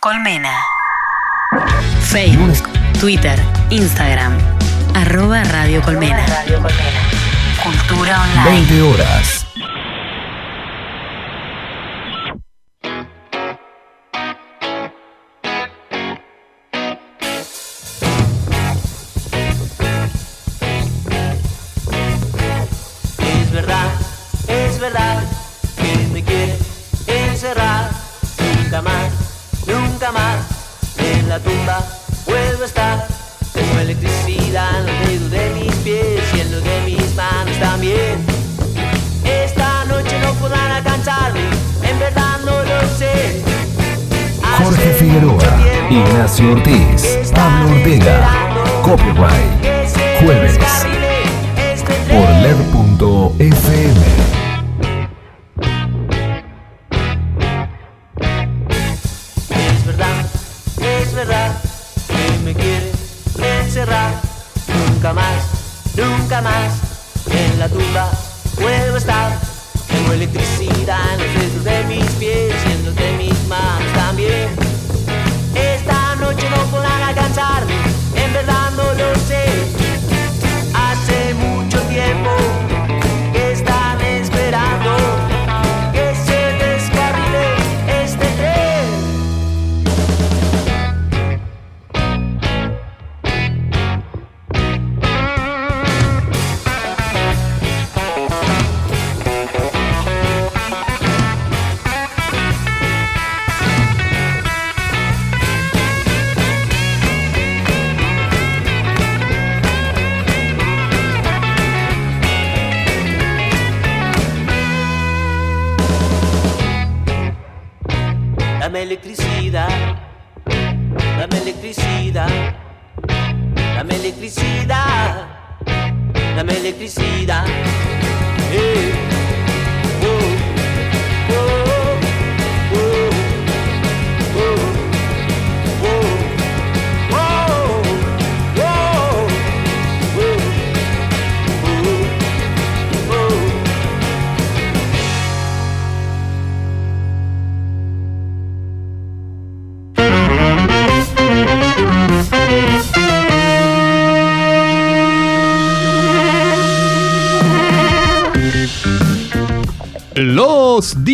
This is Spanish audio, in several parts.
Colmena. Facebook, Twitter, Instagram. Arroba Radio Colmena. Cultura online. 20 horas.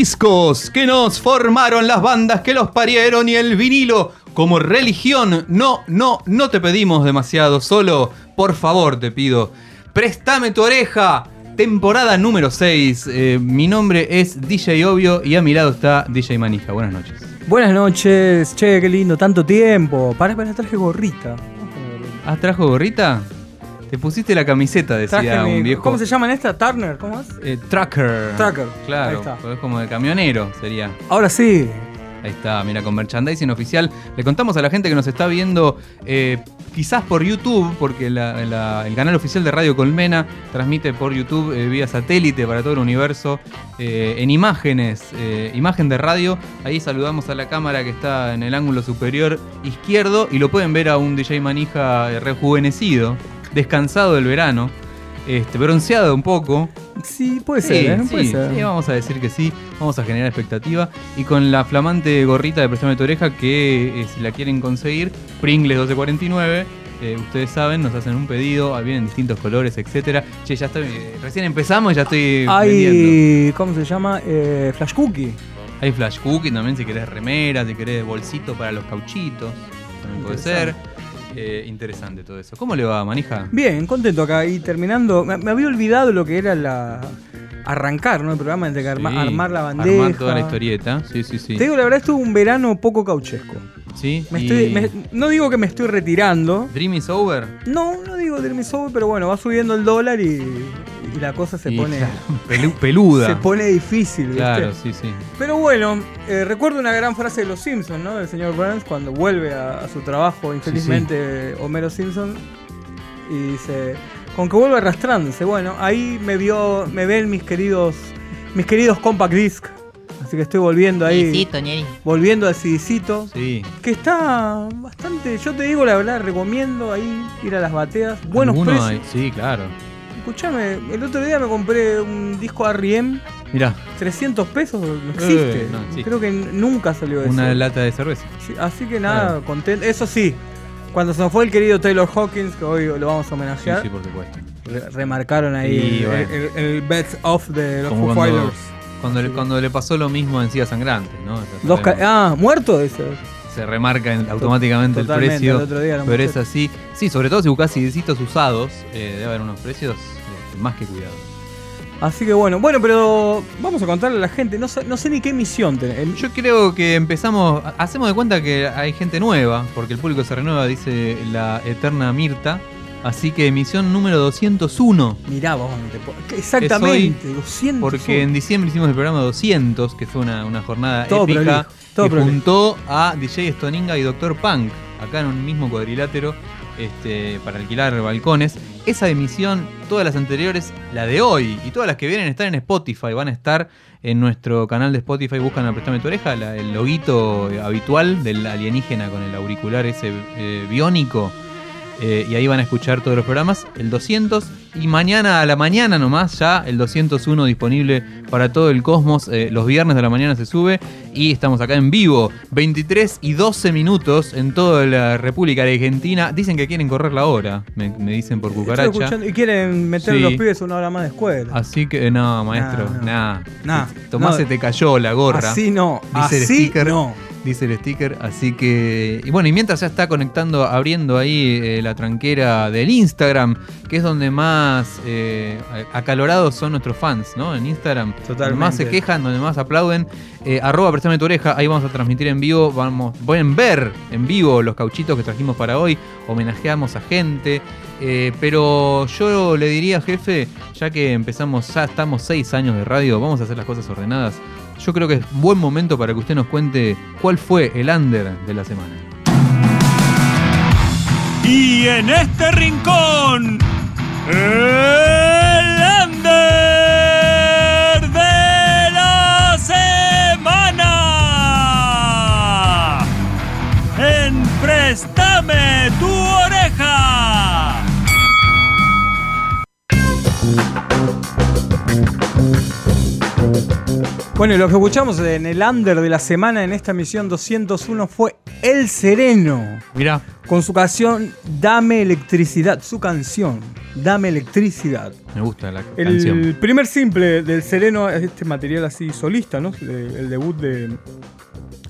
Discos que nos formaron, las bandas que los parieron y el vinilo como religión. No, no, no te pedimos demasiado, solo por favor te pido, préstame tu oreja. Temporada número 6. Eh, mi nombre es DJ Obvio y a mi lado está DJ Manija. Buenas noches. Buenas noches, che, qué lindo, tanto tiempo. Pará, pará, traje gorrita. ¿Has trajo gorrita? Te pusiste la camiseta, decía un viejo. ¿Cómo se llama en esta? ¿Turner? ¿Cómo es? Eh, trucker. Trucker, ahí Claro, está. es como de camionero sería. Ahora sí. Ahí está, mira, con merchandising oficial. Le contamos a la gente que nos está viendo eh, quizás por YouTube, porque la- la- el canal oficial de Radio Colmena transmite por YouTube eh, vía satélite para todo el universo, eh, en imágenes, eh, imagen de radio. Ahí saludamos a la cámara que está en el ángulo superior izquierdo y lo pueden ver a un DJ Manija rejuvenecido, descansado del verano, este, bronceado un poco. Sí, puede Sí, ser, ¿eh? sí, Puede ser. sí, vamos a decir que sí, vamos a generar expectativa. Y con la flamante gorrita de Prestame tu oreja, que eh, si la quieren conseguir, Pringles 1249. eh, ustedes saben, nos hacen un pedido, vienen distintos colores, etcétera. Che, ya estoy, eh, recién empezamos y ya estoy vendiendo. Hay, ¿cómo se llama? Eh, Flash Cookie. Hay flash cookie también, si querés remera, si querés bolsito para los cauchitos, también puede ser. Interesante. Eh, interesante todo eso. ¿Cómo le va, manija? Bien, contento acá. Y terminando, me había olvidado lo que era la arrancar, ¿no? El programa de arma- Sí, armar la bandeja. Armar toda la historieta, sí, sí, sí. Te digo, la verdad, estuvo un verano poco cauchesco. Sí, Me y- estoy, me- no digo que me estoy retirando. Dream is over. No, no digo Dream is over, pero bueno, va subiendo el dólar y, y la cosa se Y, pone. claro, peluda. Se pone difícil, ¿viste? Claro, sí, sí. Pero bueno, eh, recuerdo una gran frase de los Simpsons, ¿no? Del señor Burns cuando vuelve a, a su trabajo, infelizmente, Homero Simpson, y dice, con que vuelve arrastrándose. Bueno, ahí me vio, me ven mis queridos, mis queridos compact disc. Así que estoy volviendo ahí. Volviendo al CDcito. Sí. Que está bastante, yo te digo la verdad, recomiendo ahí ir a las bateas. Buenos precios. hay- Sí, claro. Escuchame, el otro día me compré un disco R.E.M. Mirá, 300 pesos no existe. Eh, no existe. Creo que nunca salió eso. una lata de cerveza. Sí, así que nada, Claro. contento. Eso sí, cuando se nos fue el querido Taylor Hawkins, que hoy lo vamos a Sí, homenajear, sí, por supuesto. re- remarcaron ahí Y el, bueno. el- el best of de los Foo cuando, Fighters. cuando, le, Sí. cuando le pasó lo mismo en Silla Sangrante, ¿no? Dos ah, muerto ese. se remarca en- automáticamente el precio. el otro día lo pero es así. Sí, sobre todo si buscas CDcitos usados, eh, debe haber unos precios eh, más que cuidados. Así que bueno, bueno, pero vamos a contarle a la gente, no sé, no sé ni qué emisión tenemos. Yo creo que empezamos, hacemos de cuenta que hay gente nueva, porque el público se renueva, dice la eterna Mirta. Así que emisión número 201. Mirá vos, exactamente, 200. Porque en diciembre hicimos el programa 200, que fue una, una jornada Todo épica, prolijo, todo que prolijo. juntó a DJ Stoninga y Dr. Punk, acá en un mismo cuadrilátero, este, para alquilar balcones. Esa emisión, todas las anteriores, la de hoy y todas las que vienen están en Spotify, van a estar en nuestro canal de Spotify, buscan a Prestame tu oreja, la- el loguito habitual del alienígena con el auricular ese eh, biónico. Eh, y ahí van a escuchar todos los programas, el 200 y mañana a la mañana nomás ya el 201 disponible para todo el cosmos, eh, los viernes de la mañana se sube y estamos acá en vivo, 23 y 12 minutos en toda la República de Argentina, dicen que quieren correr la hora, me, me dicen por cucaracha, y quieren meter Sí. los pibes una hora más de escuela. así que no maestro, nada, Nah, Tomás no. se te cayó la gorra. Así no, Dice el así sticker. no. Dice el sticker. Así que. Y bueno, y mientras ya está conectando, abriendo ahí eh, la tranquera del Instagram, que es donde más eh, acalorados son nuestros fans, ¿no? En Instagram. Donde Totalmente. más se quejan, donde más aplauden. Eh, arroba Prestame tu oreja, ahí vamos a transmitir en vivo. Vamos, pueden ver en vivo los cauchitos que trajimos para hoy. Homenajeamos a gente. Pero yo le diría, jefe, ya que empezamos, ya estamos seis años de radio, vamos a hacer las cosas ordenadas. Yo creo que es buen momento para que usted nos cuente cuál fue el under de la semana. Y en este rincón, el under de la semana. En Préstame Bueno, y lo que escuchamos en el under de la semana en esta emisión 201 fue El Sereno, Mirá, con su canción Dame Electricidad, su canción, Dame Electricidad. me gusta la El canción. primer simple del Sereno es este material así solista, ¿no? El, el debut de,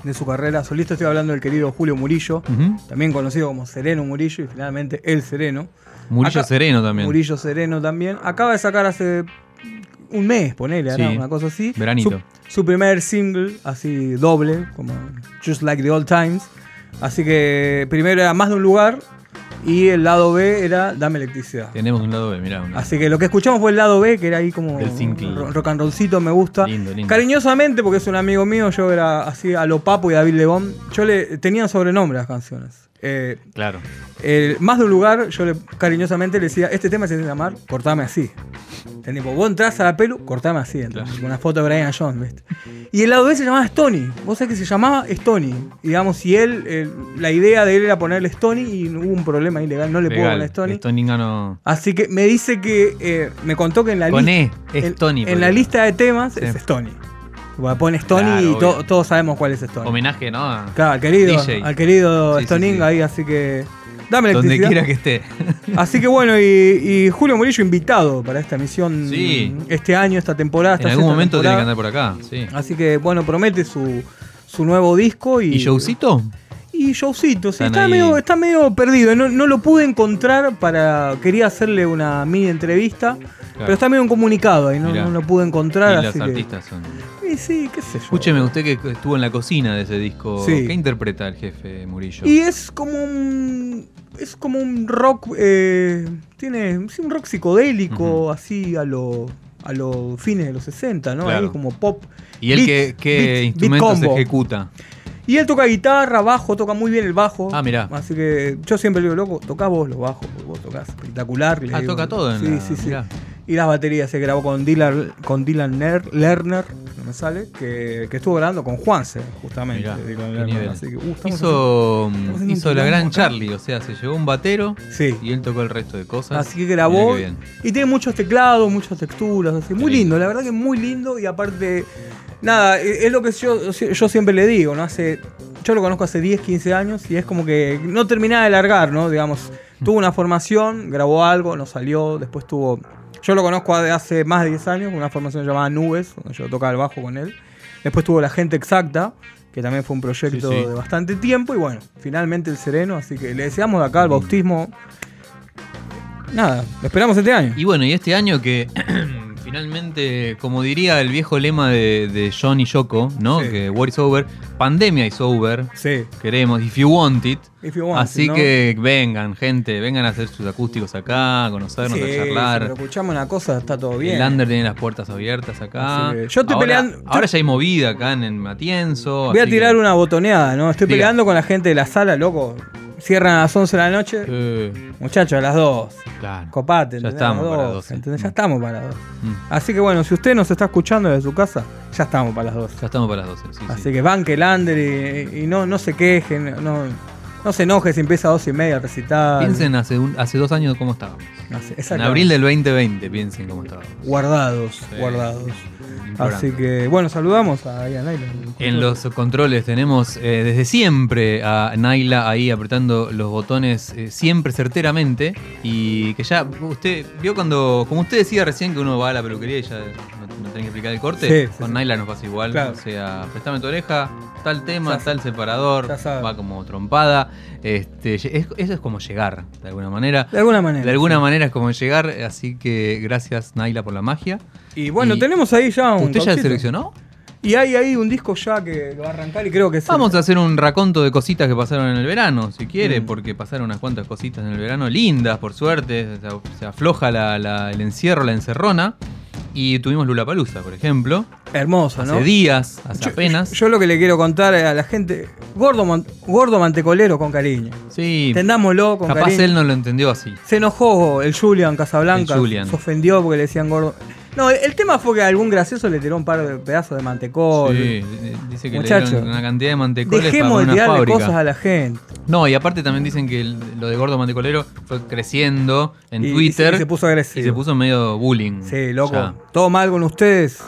de su carrera solista, estoy hablando del querido Julio Murillo, también conocido como Sereno Murillo y finalmente El Sereno. Murillo Acá- Sereno también. Murillo Sereno también. Acaba de sacar hace un mes, ponele. Sí. una cosa así. Veranito. Su, su primer single, así doble, como Just Like the Old Times. Así que primero era Más de un lugar y el lado B era Dame electricidad. Tenemos un lado B, mirá. una- Así que lo que escuchamos fue el lado B, que era ahí como Del single. ro- rock and rollcito, me gusta. Lindo, lindo. Cariñosamente, porque es un amigo mío, yo era así a lo Papo y David Lebón. Yo le tenía sobrenombre a las canciones. Eh, Claro. el- más de un lugar, yo le, cariñosamente le decía, este tema se tiene que llamar Cortame así. ¿Entendés? Vos entras a la pelu, cortame así. ¿entendés? Claro. Con una foto de Brian Jones, ¿viste? Y el lado B se llamaba Stony. Vos sabés que se llamaba Stony. Y digamos, si él, eh, la idea de él era ponerle Stony y hubo un problema ilegal, no le puedo Legal. poner Stony. Stoninga no. Así que me dice que, eh, me contó que en la lista. E, es en, Stony, la lista de temas Sí. es Stony. Pone Stony Claro, y to- todos sabemos cuál es Stony. Homenaje, ¿no? A- Claro, al querido, DJ. al querido sí. ahí, así que. Dame Donde quiera que esté. Así que bueno, y, y Julio Murillo invitado para esta misión Sí. este año, esta temporada. en algún momento tiene que temporada. andar por acá. Sí. Así que bueno, promete su, su nuevo disco. ¿Y, ¿Y showcito? Y showcito, sí, está ahí. medio, está medio perdido. No, no lo pude encontrar para. Quería hacerle una mini entrevista. Pero está medio en comunicado ahí, no, no lo pude encontrar. Y así los que- artistas son. Y sí, qué sé yo. Escúcheme, usted que estuvo en la cocina de ese disco, Sí. ¿qué interpreta el jefe Murillo? Y es como un. Es como un rock. eh, tiene. sí, un rock psicodélico, así a lo. A los fines de los 60, ¿no? Claro. Ahí como pop. ¿Y él qué, qué beat- instrumentos ejecuta? Y él toca guitarra, bajo, toca muy bien el bajo. Ah, mirá. Así que yo siempre le digo, loco, tocá vos los bajos, porque vos tocás espectacular. Ah, digo. toca todo en Sí, la- sí, sí. mirá. Y las baterías se grabó con Dylan, con Dylan Ner- Lerner, me sale, que, que estuvo grabando con Juanse, justamente. Mirá, nivel. Hermano. Así que, uh, hizo haciendo hizo un la gran acá. Charlie, o sea, se llevó un batero Sí. y él tocó el resto de cosas. Así que grabó. Qué bien. Y tiene muchos teclados, muchas texturas. Así, muy lindo, la verdad que muy lindo. Y aparte, nada, e- es lo que yo, yo siempre le digo, ¿no? Hace. Yo lo conozco hace 10, 15 años y es como que no terminaba de largar, ¿no? Digamos, tuvo una formación, grabó algo, no salió, después tuvo. Yo lo conozco de hace más de 10 años, una formación llamada Nubes, donde yo tocaba el bajo con él. Después tuvo La Gente Exacta, que también fue un proyecto Sí, sí. de bastante tiempo. Y bueno, finalmente el Sereno, así que le deseamos de acá el bautismo. Nada, lo esperamos este año. Y bueno, y este año que finalmente, como diría el viejo lema de, de John y Yoko, ¿no? Sí. Que war is over, pandemia is over. Sí. Queremos, if you want it. If you want Así it, ¿no? que vengan, gente, vengan a hacer sus acústicos acá, a conocernos, Sí, a charlar. pero escuchamos una cosa, está todo bien. El Under tiene las puertas abiertas acá. Yo estoy ahora, peleando- Ahora ya hay movida acá en, en Matienzo. Voy a tirar que- una botoneada, ¿no? Estoy Diga. peleando con la gente de la sala, loco. Cierran a las 11 de la noche. Eh, Muchachos, a las 2. claro. Copate, Ya estamos A las para las 2, 12. ¿entendés? Mm. Ya estamos para las 2. Mm. Así que bueno, si usted nos está escuchando desde su casa, ya estamos para las 2. Ya estamos para las 12. sí, Así sí. que banque el under y, y no, no se quejen, no, no se enoje si empieza a 2 y media a recitar. Piensen hace, un- hace dos años cómo estábamos. Así- En abril del 2020, piensen cómo estábamos. Guardados, guardados. Así que bueno, saludamos a Naila. En los controles tenemos eh, desde siempre a Naila ahí apretando los botones eh, siempre certeramente y que ya usted vio cuando, como usted decía recién que uno va a la peluquería y ya no, no tiene que explicar el corte, Sí, sí, con sí. Naila nos pasa igual, Claro. o sea, prestame tu oreja, tal tema, Ya tal separador, va como trompada, este, es- eso es como llegar de alguna manera. De alguna manera. De alguna sí. manera es como llegar, así que gracias Naila por la magia. Y bueno, Y- tenemos ahí ya un. ¿Usted ya cauchito. seleccionó? Y hay ahí un disco ya que lo va a arrancar y creo que es. el- Vamos a hacer un raconto de cositas que pasaron en el verano, si quiere, Mm. porque pasaron unas cuantas cositas en el verano lindas, por suerte. Se, afloja la- la- el encierro, la encerrona. Y tuvimos Lula Palusa, por ejemplo. Hermoso, Hace ¿no? días, hace Yo- apenas. Yo, lo que le quiero contar a la gente. Gordo, man- gordo mantecolero con cariño. sí, Tendámoslo con capaz cariño. él no lo entendió así. Se enojó el Julian Casablanca. El Julian. Se ofendió porque le decían gordo. No, el, tema fue que algún gracioso le tiró un par de pedazos de mantecol. Sí, di- dice que Muchacho, le dieron una cantidad de mantecoles para Dejemos de una tirarle fábrica. cosas a la gente. No, y aparte también dicen que el- lo de gordo mantecolero fue creciendo en Y- y Twitter. y se puso agresivo. Y se puso medio bullying. Sí, loco. ya. Todo mal con ustedes.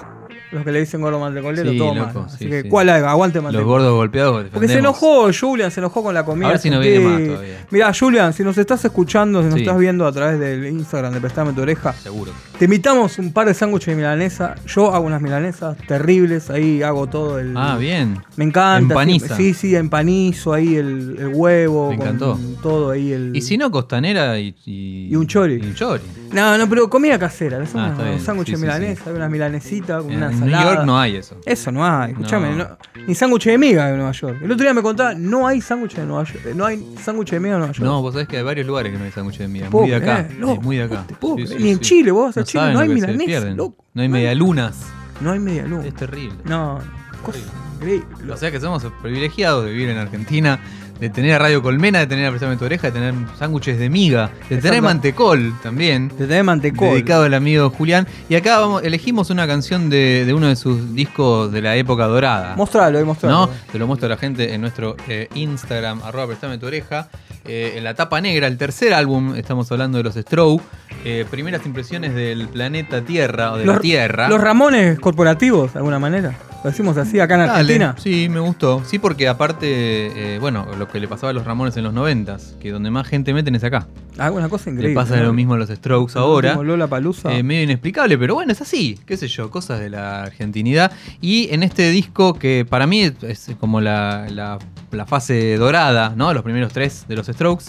Los que le dicen gordo mantecolero, Sí, todo loco, mal. Así sí, que, sí. ¿cuál haga? Aguante Los gordos golpeados. Porque se enojó Julian, se enojó con la comida. A ver si no viene más todavía. Mirá, Julian, si nos estás escuchando, si nos estás viendo a través del Instagram de Prestame tu oreja, Seguro. te invitamos un par de sándwiches de milanesa. Yo hago unas milanesas terribles, ahí hago todo el. Ah, bien. Me encanta. Empaniza. Sí, sí, empanizo ahí el, el huevo. Me con encantó. Todo ahí el. Y si no, costanera y, y, Y un chori. y un chori. No, no, pero comida casera. Ah, unos bien. sándwiches de milanesa, una milanesita con una en ensalada. New York no hay eso. Eso no hay, escúchame, No. no- ni sándwich de miga en Nueva York. El otro día me contaba, no hay sándwich de Nueva York, no hay sándwich de miga en Nueva York. No, vos sabés que hay varios lugares que no hay sándwich de miga. Muy de acá. es muy de acá. Sí, Ni en. Chile, vos No Chile, no hay milanesa, loco. No hay medialunas. No hay media luna. Es terrible. No, cosa increíble. O sea que somos privilegiados de vivir en Argentina, de tener a Radio Colmena, de tener a tu oreja, de tener sándwiches de miga, de tener mantecol también. Te tenés mantecol. Dedicado al amigo Julián. Y acá vamos, elegimos una canción de, de uno de sus discos de la época dorada. Mostralo, ahí mostralo. ¿no? Te lo muestro a la gente en nuestro eh, Instagram, arroba prestame tu oreja. Eh, en la tapa negra, el tercer álbum, estamos hablando de los Stroke. eh, primeras impresiones del planeta Tierra o de la Tierra. Los Ramones corporativos, de alguna manera. Lo decimos así acá en Dale. Argentina. Sí, me gustó. Sí, porque aparte, eh, bueno, lo que le pasaba a los Ramones en los noventas, que donde más gente meten es acá. Alguna cosa increíble. le pasa ¿no? lo mismo a los Strokes ahora. Como Lola Palusa. Eh, medio inexplicable, pero bueno, es así, qué sé yo, cosas de la argentinidad. Y en este disco que para mí es como la, la- la fase dorada, ¿no? Los primeros tres de los Strokes.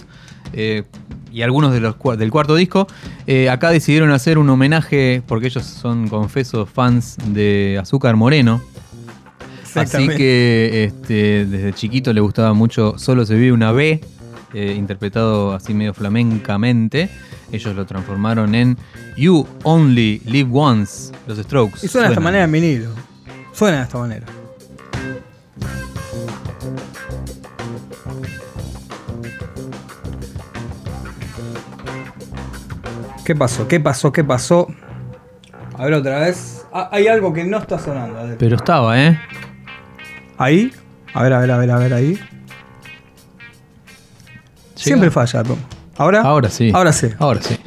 eh, y algunos de los, del cuarto disco, eh, acá decidieron hacer un homenaje, porque ellos son confesos fans de Azúcar Moreno, Así que este, desde chiquito le gustaba mucho Solo se vive una B, eh, interpretado así medio flamencamente. Ellos lo transformaron en You Only Live Once, los Strokes. Y suena de esta manera en vinilo. Suena de esta manera. ¿Qué pasó? ¿Qué pasó? ¿Qué pasó? A ver otra vez. Ah, hay algo que no está sonando. Pero estaba, ¿eh? Ahí. A ver, a ver, a ver, a ver, ahí. Siempre falla. ¿no? ¿Ahora? Ahora sí. Ahora sí. Ahora sí.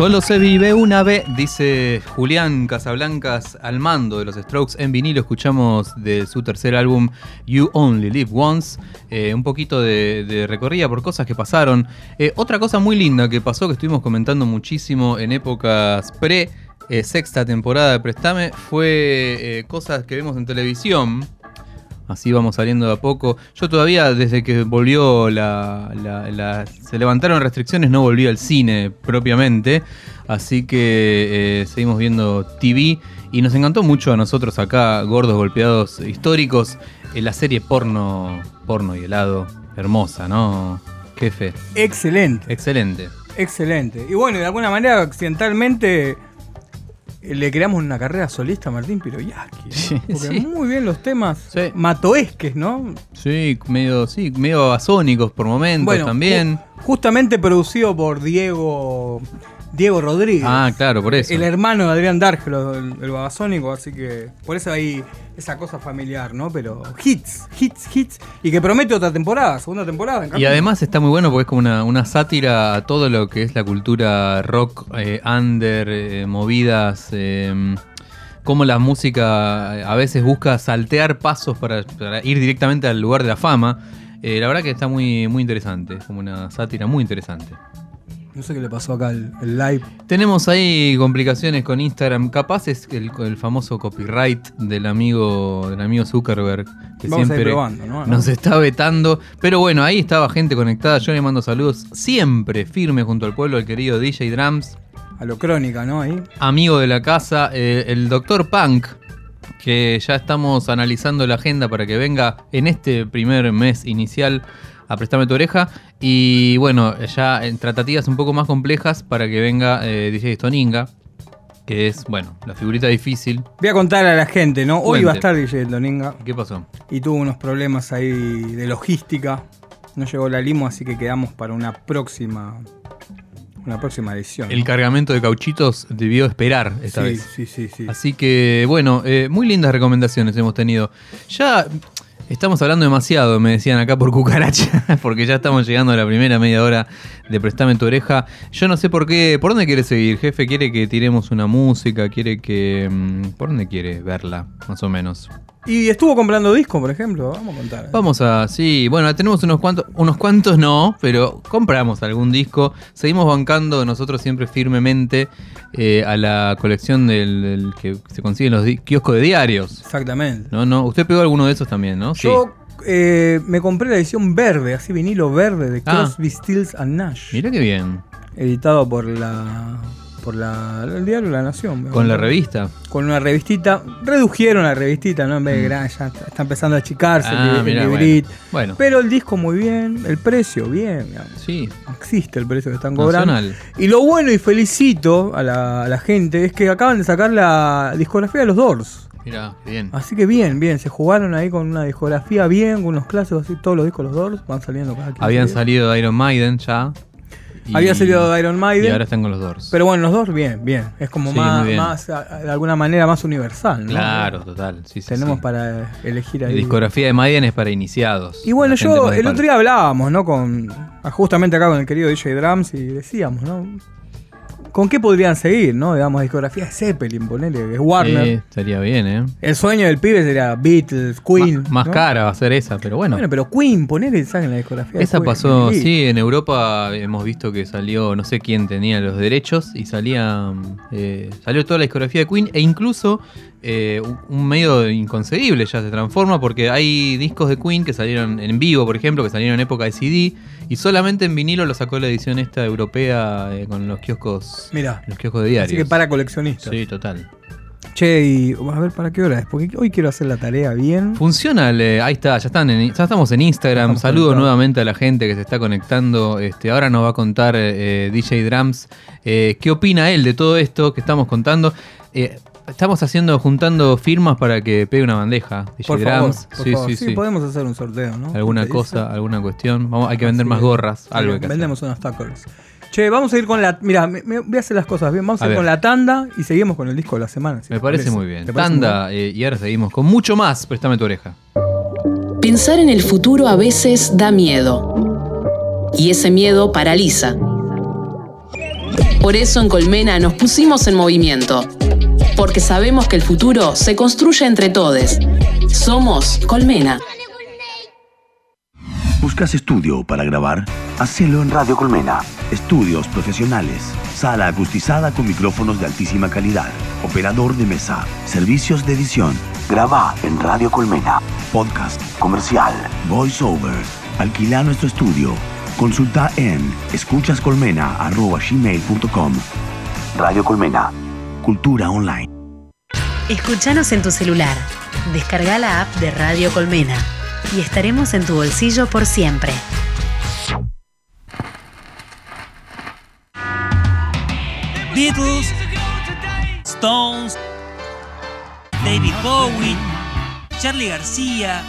Solo se vive una vez, dice Julián Casablancas al mando de los Strokes en vinilo. Escuchamos de su tercer álbum You Only Live Once. eh, un poquito de, recorrida por cosas que pasaron. Eh, otra cosa muy linda que pasó, que estuvimos comentando muchísimo en épocas pre eh, sexta temporada de Prestame, fue cosas que vemos en televisión. Así vamos saliendo de a poco. Yo todavía, desde que volvió la, la- la- se levantaron restricciones, no volví al cine propiamente. Así que eh, seguimos viendo TV. Y nos encantó mucho a nosotros acá, gordos golpeados históricos, eh, la serie porno, porno y helado. Hermosa, ¿no? Jefe. Excelente, Excelente. excelente. Y bueno, de alguna manera, accidentalmente, le creamos una carrera solista a Martín Piroyaki. ¿no? Sí, Porque sí. muy bien los temas Sí. matoesques, ¿no? Sí, medio, sí, medio basónicos por momentos también. ju- justamente producido por Diego Diego Rodríguez. Ah, claro, por eso. El hermano de Adrián Dárgelo, el, el babasónico, así que por eso hay esa cosa familiar, ¿no? Pero hits, hits, hits. Y que promete otra temporada, segunda temporada. en Y además está muy bueno porque es como una, una sátira a todo lo que es la cultura rock, eh, under, eh, movidas, eh, cómo la música a veces busca saltear pasos para, para ir directamente al lugar de la fama. Eh, la verdad que está muy, muy interesante, es como una sátira muy interesante. No sé qué le pasó acá al el live. Tenemos ahí complicaciones con Instagram. Capaz es el, el famoso copyright del amigo, del amigo Zuckerberg, que Vamos a ir siempre probando, ¿no? nos está vetando. Pero bueno, ahí estaba gente conectada. Yo le mando saludos siempre firme junto al pueblo, al querido DJ Drums. a lo crónica, ¿no? Ahí. amigo de la casa, eh, el doctor Punk, que ya estamos analizando la agenda para que venga en este primer mes inicial a tu oreja. Y bueno, ya en tratativas un poco más complejas para que venga eh, DJ Stoninga, que es, bueno, la figurita difícil. Voy a contar a la gente, ¿no? Hoy Cuente. va a estar DJ Doninga ¿Qué pasó? y tuvo unos problemas ahí de logística. No llegó la limo, así que quedamos para una próxima. Una próxima edición. El ¿no? cargamento de cauchitos debió esperar esta sí, vez. sí, sí, sí. Así que, bueno, eh, muy lindas recomendaciones hemos tenido. Ya estamos hablando demasiado, me decían acá por cucaracha, porque ya estamos llegando a la primera media hora de Prestame tu oreja. Yo no sé por qué, ¿por dónde quiere seguir? Jefe, ¿quiere que tiremos una música? ¿Quiere que... mm, ¿Por dónde quiere verla, más o menos? Y estuvo comprando disco, por ejemplo. Vamos a contar. Vamos a, sí, bueno, tenemos unos cuantos, unos cuantos no, pero compramos algún disco. Seguimos bancando nosotros siempre firmemente eh, a la colección del, del que se consigue en los kioscos de diarios. Exactamente. No, no, usted pegó alguno de esos también, ¿no? Yo eh, me compré la edición verde, así vinilo verde de Ah. Crosby, Stills and Nash. Mira qué bien. Editado por la. Por la, el diario La Nación. Con la revista. Con una revistita. Redujeron la revistita, ¿no? En vez de gran, ya está empezando a achicarse Mm. Ah, el, el mirá, librito. Bueno. Pero el disco muy bien, el precio bien, digamos. Sí, existe el precio que están cobrando. nacional. Y lo bueno y felicito a la, a la gente es que acaban de sacar la discografía de los Doors. Mira, bien. Así que bien, bien, se jugaron ahí con una discografía bien, con unos clásicos así, todos los discos de los Doors van saliendo cada 15 Habían días. salido de Iron Maiden ya. Y- Había salido de Iron Maiden. Y ahora están con los Doors. Pero bueno, los Doors bien, bien. Es como Sí, más, más, de alguna manera más universal, ¿no? Claro, total. Sí, sí, Tenemos para elegir La ahí. discografía de Maiden es para iniciados. Y bueno, La yo el otro día hablábamos, ¿no? Con justamente acá con el querido DJ Drums y decíamos, ¿no? ¿Con qué podrían seguir, no? Digamos, discografía de Zeppelin, ponele, es Warner. Sí, estaría bien, ¿eh? El sueño del pibe sería Beatles, Queen. Más ¿no? cara va a ser esa, pero bueno. Bueno, pero Queen, ponele saquen la discografía. de Esa Queen. pasó, Sí. sí, en Europa hemos visto que salió, no sé quién tenía los derechos y salía, eh, salió toda la discografía de Queen e incluso eh, un- un medio inconcebible ya se transforma porque hay discos de Queen que salieron en vivo, por ejemplo, que salieron en época de CD y solamente en vinilo lo sacó la edición esta europea eh, con los kioscos, los kioscos de diarios. Así que para coleccionistas. Sí, total. Che, y a ver, ¿para qué hora es? Porque hoy quiero hacer la tarea bien. Funciona, eh, ahí está, ya, están en- ya estamos en Instagram. Estamos Saludo conectados. nuevamente a la gente que se está conectando. Este, ahora nos va a contar eh, eh, DJ Drums eh, qué opina él de todo esto que estamos contando. Estamos haciendo, juntando firmas para que pegue una bandeja. DJ Por favor, por sí, favor. sí, sí. podemos hacer un sorteo, ¿no? Alguna cosa, alguna cuestión. Vamos, hay que vender más gorras. sí, algo que hacer. vendemos unos tacos. Che, vamos a ir con la. Mira, voy a hacer las cosas bien. Vamos a, A ir ver. con la tanda y seguimos con el disco de la semana. si Me parece muy bien. ¿Te parece muy Tanda, eh, y ahora seguimos con mucho más. Préstame tu oreja. Pensar en el futuro a veces da miedo. Y ese miedo paraliza. Por eso en Colmena nos pusimos en movimiento. Porque sabemos que el futuro se construye entre todos. Somos Colmena. ¿Buscas estudio para grabar? Hacelo en Radio Colmena. Estudios profesionales. Sala acustizada con micrófonos de altísima calidad. Operador de mesa. Servicios de edición. Graba en Radio Colmena. Podcast. Comercial. Voice over. Alquila nuestro estudio. Consulta en escuchascolmena.gmail.com Radio Colmena. Cultura online. Escúchanos en tu celular. Descarga la app de Radio Colmena. Y estaremos en tu bolsillo por siempre. Beatles, Stones, David Bowie, Charlie García,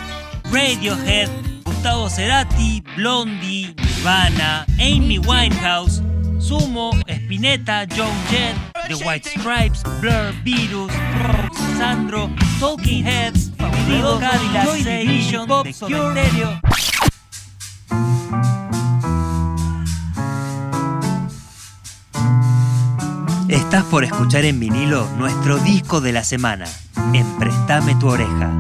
Radiohead, Gustavo Cerati, Blondie, Nirvana, Amy Winehouse, Sumo, Spinetta, John Jett, The White Stripes, Blur, Virus, Sandro, Talking Heads, Favorito, Cadillac, Joy Division, The Cure, Stereo. Estás por escuchar en vinilo nuestro disco de la semana, en Préstame tu oreja.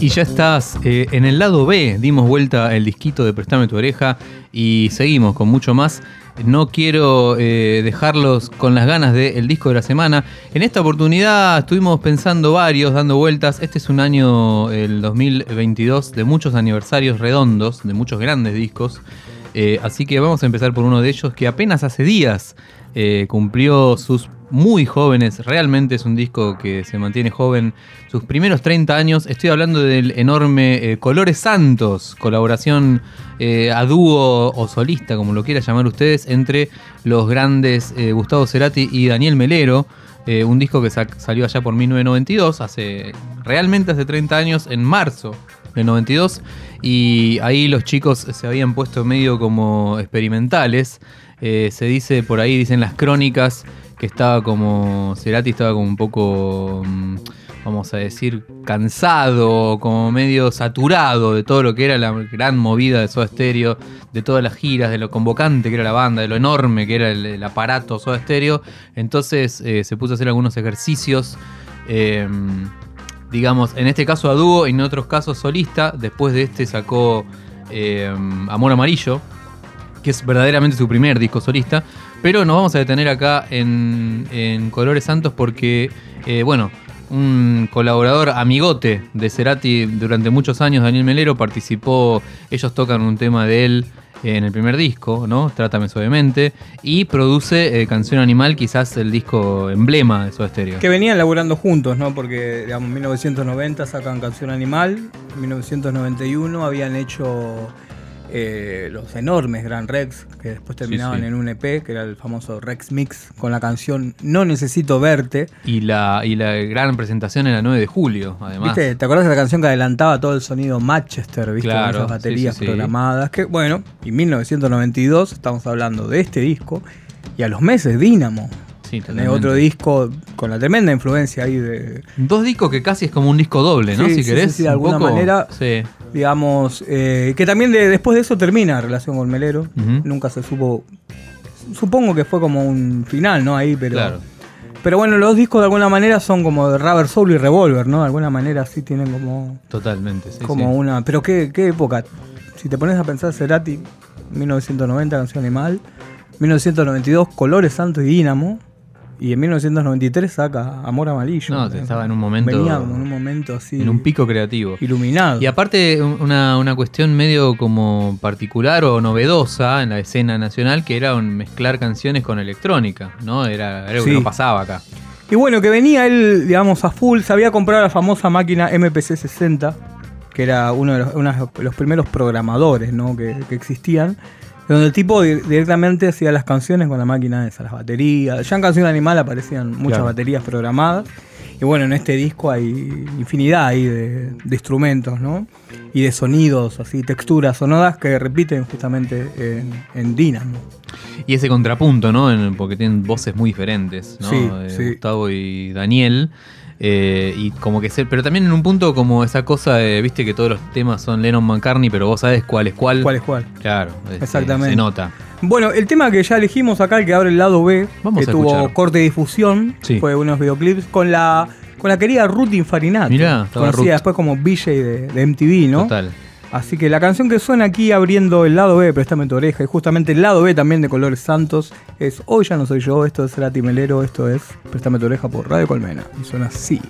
Y ya estás eh, en el lado B, dimos vuelta el disquito de Prestame tu oreja y seguimos con mucho más. No quiero eh, dejarlos con las ganas del disco de la semana. En esta oportunidad estuvimos pensando varios, dando vueltas. Este es un año, el 2022, de muchos aniversarios redondos, de muchos grandes discos. Eh, así que vamos a empezar por uno de ellos que apenas hace días cumplió sus muy jóvenes, realmente es un disco que se mantiene joven, sus primeros 30 años. Estoy hablando del enorme eh, Colores Santos, colaboración eh, a dúo o solista, como lo quieran llamar ustedes, entre los grandes eh, Gustavo Cerati y Daniel Melero. Un disco que sa- salió allá por 1992, hace realmente hace 30 años, en marzo del 92. Y ahí los chicos se habían puesto medio como experimentales. Se dice por ahí, dicen las crónicas, que estaba como. Cerati estaba como un poco. mm, Vamos a decir, cansado, como medio saturado de todo lo que era la gran movida de Soda Stereo, de todas las giras, de lo convocante que era la banda, de lo enorme que era el, aparato Soda Stereo. Entonces eh, se puso a hacer algunos ejercicios eh, digamos, en este caso a dúo y en otros casos solista. Después de este sacó eh, Amor Amarillo, que es verdaderamente su primer disco solista. Pero nos vamos a detener acá en, en Colores Santos porque, eh, bueno, un colaborador amigote de Cerati durante muchos años, Daniel Melero, participó, ellos tocan un tema de él en el primer disco, ¿no? Trátame suavemente, y produce eh, Canción Animal, quizás el disco emblema de Soda Stereo. Que venían laburando juntos, ¿no? Porque, digamos, en 1990 sacan Canción Animal, en 1991 habían hecho eh, los enormes Gran Rex, que después terminaban sí. en un EP, que era el famoso Rex Mix, con la canción No Necesito Verte. Y la, y la gran presentación era 9 de julio, además. ¿Viste? ¿Te acuerdas de la canción que adelantaba todo el sonido Manchester, ¿viste? Claro, Con esas baterías sí, programadas. Que, bueno, y 1992 estamos hablando de este disco. Y a los meses Dynamo. Sí, otro disco con la tremenda influencia ahí de, Dos discos que casi es como un disco doble, ¿no? Sí, si sí, querés. sí, de un alguna poco. manera. Sí. digamos, eh, que también de- después de eso termina la relación con Melero. Nunca se supo. Supongo que fue como un final, ¿no? Ahí, pero. Claro. Pero bueno, los discos de alguna manera son como de Rubber Soul y Revolver, ¿no? De alguna manera sí tienen como. Totalmente. Sí, como una. Pero qué, qué época. Si te pones a pensar, Cerati, 1990, Canción Animal. 1992, Colores Santos y Dínamo. Y en 1993 saca Amor Amarillo. No, estaba en un momento- Venía en un momento así. En un pico creativo. Iluminado. Y aparte, un- una, una cuestión medio como particular o novedosa en la escena nacional, que era un mezclar canciones con electrónica, ¿no? Era algo Sí. que no pasaba acá. Y bueno, que venía él, digamos, a full. Se había comprado la famosa máquina MPC 60, que era uno de los, uno de los primeros programadores ¿no? que, que existían. Donde el tipo di- directamente hacía las canciones con la máquina esa, las baterías. Ya en Canción Animal aparecían muchas Claro. baterías programadas. Y bueno, en este disco hay infinidad ahí de, de instrumentos, ¿no? Y de sonidos, así, texturas sonoras que repiten justamente en, en Dynamo. Y ese contrapunto, ¿no? En- porque tienen voces muy diferentes, ¿no? Sí, Eh, sí. Gustavo y Daniel. Eh, y como que se. Pero también en un punto como esa cosa de, viste que todos los temas son Lennon McCartney, pero vos sabes cuál es cuál. ¿Cuál es cuál? Claro, este, Exactamente. Se nota. Bueno, el tema que ya elegimos acá, el que abre el lado B, Vamos que a tuvo escuchar. corte de difusión, Sí. fue unos videoclips con la con la querida Ruth Infarinato, Mirá, conocida Ruth. después como BJ de, de MTV, ¿no? Total. Así que la canción que suena aquí abriendo el lado B, Préstame tu oreja, y justamente el lado B también de Colores Santos, es Hoy ya no soy yo, esto es Cerati Melero, esto es Préstame tu oreja por Radio Colmena. Y suena así.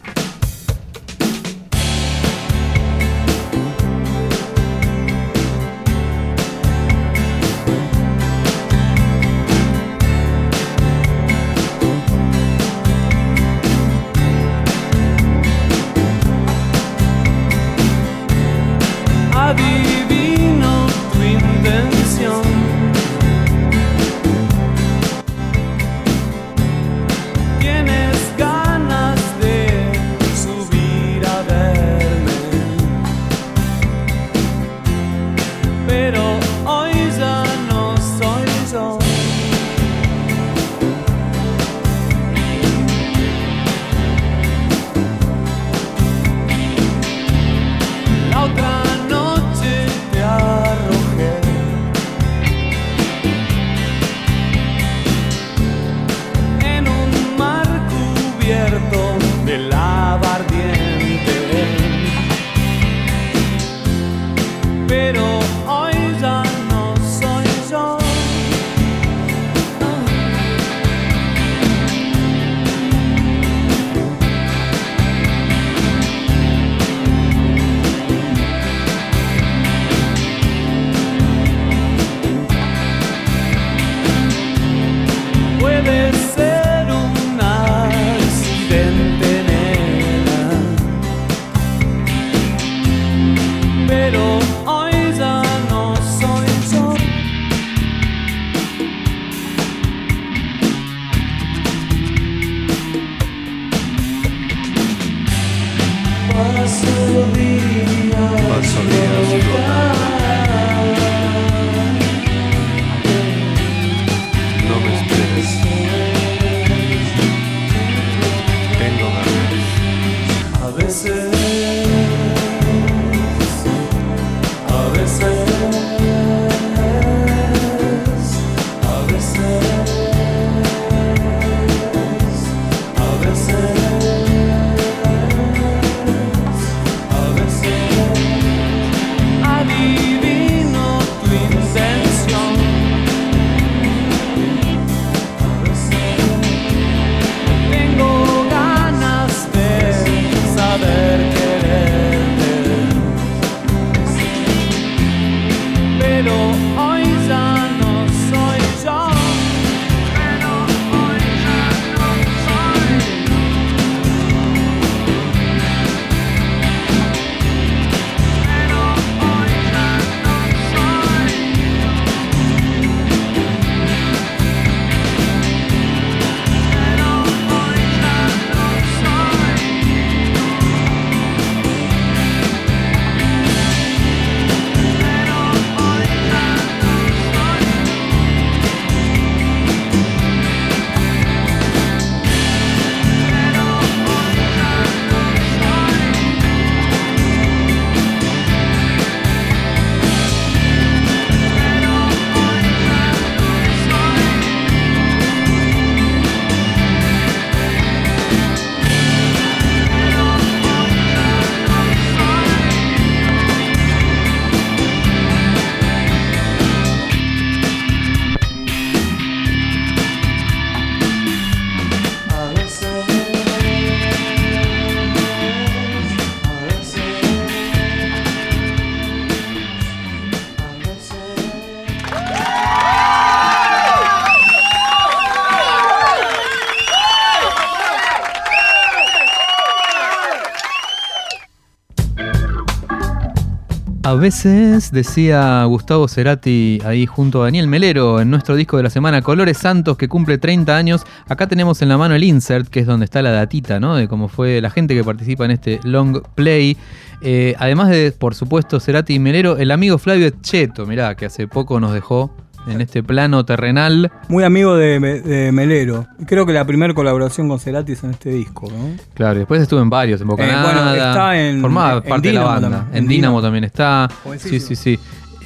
Veces, decía Gustavo Cerati ahí junto a Daniel Melero en nuestro disco de la semana Colores Santos que cumple 30 años. Acá tenemos en la mano el insert, que es donde está la datita, ¿no? De cómo fue la gente que participa en este long play. Eh, además de, por supuesto, Cerati y Melero, el amigo Flavio Cheto, mirá, que hace poco nos dejó en este plano terrenal. Muy amigo de, Me- de Melero. Creo que la primera colaboración con Cerati es en este disco, ¿no? Claro, después estuvo en varios, en Bocanada. Eh, bueno, está en- Formaba en parte de la banda. también. En Dínamo también está. Sí, Jovencísimo. sí, sí.